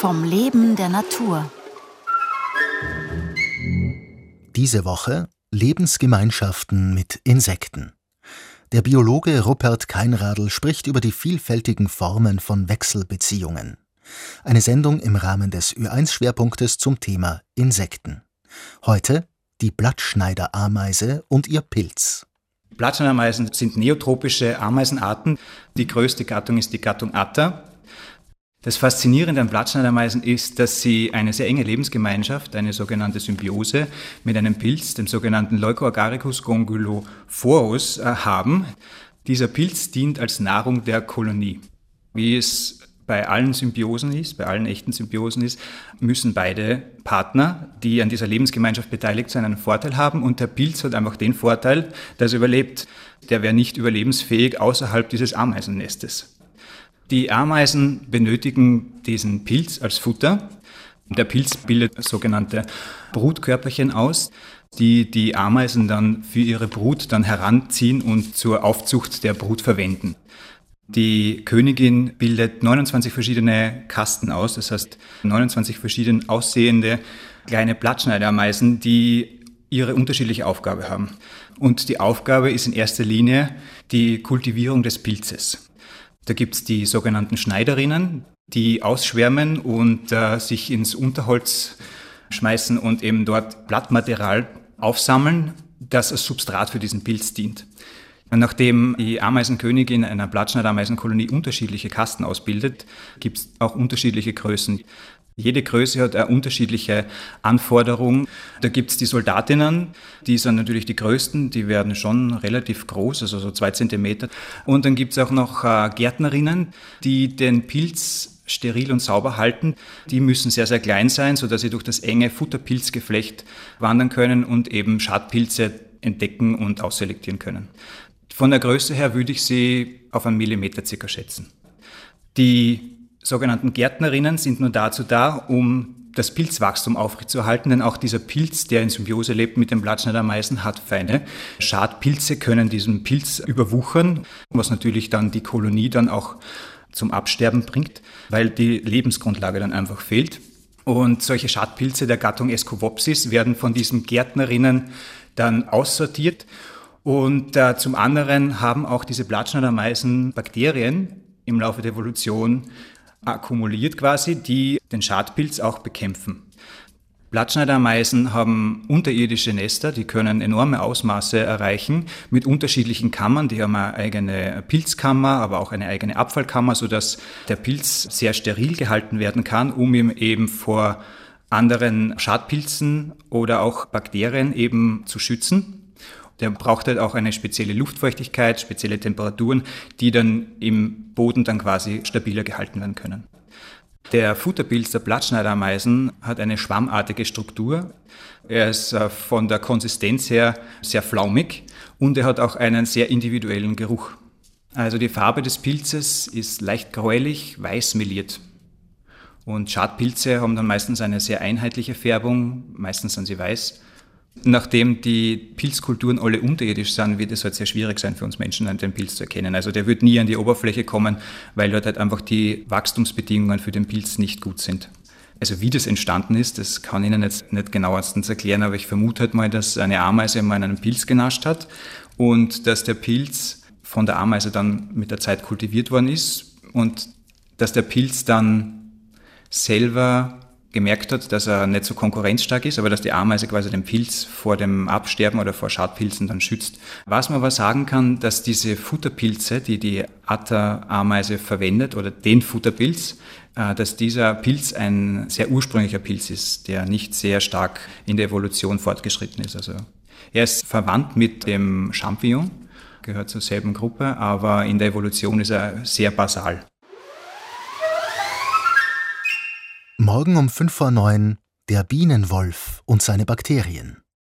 Vom Leben der Natur. Diese Woche Lebensgemeinschaften mit Insekten. Der Biologe Rupert Keinradl spricht über die vielfältigen Formen von Wechselbeziehungen. Eine Sendung im Rahmen des Ü1-Schwerpunktes zum Thema Insekten. Heute die Blattschneiderameise und ihr Pilz. Blattschneiderameisen sind neotropische Ameisenarten. Die größte Gattung ist die Gattung Atta. Das Faszinierende an Blattschneidameisen ist, dass sie eine sehr enge Lebensgemeinschaft, eine sogenannte Symbiose mit einem Pilz, dem sogenannten Leucoagaricus gongulophorus, äh, haben. Dieser Pilz dient als Nahrung der Kolonie. Wie es bei allen Symbiosen ist, bei allen echten Symbiosen ist, müssen beide Partner, die an dieser Lebensgemeinschaft beteiligt sind, einen Vorteil haben. Und der Pilz hat einfach den Vorteil, dass er überlebt. Der wäre nicht überlebensfähig außerhalb dieses Ameisennestes. Die Ameisen benötigen diesen Pilz als Futter. Der Pilz bildet sogenannte Brutkörperchen aus, die die Ameisen dann für ihre Brut dann heranziehen und zur Aufzucht der Brut verwenden. Die Königin bildet 29 verschiedene Kasten aus, das heißt 29 verschieden aussehende kleine Blattschneiderameisen, die ihre unterschiedliche Aufgabe haben. Und die Aufgabe ist in erster Linie die Kultivierung des Pilzes. Da gibt es die sogenannten Schneiderinnen, die ausschwärmen und äh, sich ins Unterholz schmeißen und eben dort Blattmaterial aufsammeln, das als Substrat für diesen Pilz dient. Nachdem die Ameisenkönigin einer Blattschneiderameisenkolonie unterschiedliche Kasten ausbildet, gibt es auch unterschiedliche Größen. Jede Größe hat eine unterschiedliche Anforderung. Da gibt es die Soldatinnen, die sind natürlich die größten, die werden schon relativ groß, also so zwei Zentimeter. Und dann gibt es auch noch äh, Gärtnerinnen, die den Pilz steril und sauber halten. Die müssen sehr, sehr klein sein, sodass sie durch das enge Futterpilzgeflecht wandern können und eben Schadpilze entdecken und ausselektieren können. Von der Größe her würde ich sie auf einen Millimeter circa schätzen. Die sogenannten Gärtnerinnen sind nur dazu da, um das Pilzwachstum aufrechtzuerhalten, denn auch dieser Pilz, der in Symbiose lebt mit dem Blattschneidermeisen, hat Feinde. Schadpilze können diesen Pilz überwuchern, was natürlich dann die Kolonie dann auch zum Absterben bringt, weil die Lebensgrundlage dann einfach fehlt. Und solche Schadpilze der Gattung Escovopsis werden von diesen Gärtnerinnen dann aussortiert. Und äh, zum anderen haben auch diese Blattschneidermeisen Bakterien im Laufe der Evolution akkumuliert quasi, die den Schadpilz auch bekämpfen. Blattschneiderameisen haben unterirdische Nester, die können enorme Ausmaße erreichen mit unterschiedlichen Kammern. Die haben eine eigene Pilzkammer, aber auch eine eigene Abfallkammer, sodass der Pilz sehr steril gehalten werden kann, um ihm eben vor anderen Schadpilzen oder auch Bakterien eben zu schützen. Der braucht halt auch eine spezielle Luftfeuchtigkeit, spezielle Temperaturen, die dann im Boden dann quasi stabiler gehalten werden können. Der Futterpilz der Blattschneiderameisen hat eine schwammartige Struktur. Er ist äh, von der Konsistenz her sehr flaumig und er hat auch einen sehr individuellen Geruch. Also die Farbe des Pilzes ist leicht gräulich, weiß meliert. Und Schadpilze haben dann meistens eine sehr einheitliche Färbung, meistens sind sie weiß. Nachdem die Pilzkulturen alle unterirdisch sind, wird es halt sehr schwierig sein für uns Menschen, den Pilz zu erkennen. Also der wird nie an die Oberfläche kommen, weil dort halt einfach die Wachstumsbedingungen für den Pilz nicht gut sind. Also wie das entstanden ist, das kann ich Ihnen jetzt nicht genauestens erklären, aber ich vermute halt mal, dass eine Ameise mal einen Pilz genascht hat und dass der Pilz von der Ameise dann mit der Zeit kultiviert worden ist und dass der Pilz dann selber gemerkt hat, dass er nicht so konkurrenzstark ist, aber dass die Ameise quasi den Pilz vor dem Absterben oder vor Schadpilzen dann schützt. Was man aber sagen kann, dass diese Futterpilze, die die Atta-Ameise verwendet oder den Futterpilz, äh, dass dieser Pilz ein sehr ursprünglicher Pilz ist, der nicht sehr stark in der Evolution fortgeschritten ist. Also er ist verwandt mit dem Champignon, gehört zur selben Gruppe, aber in der Evolution ist er sehr basal. Morgen um 5 vor 9 der Bienenwolf und seine Bakterien.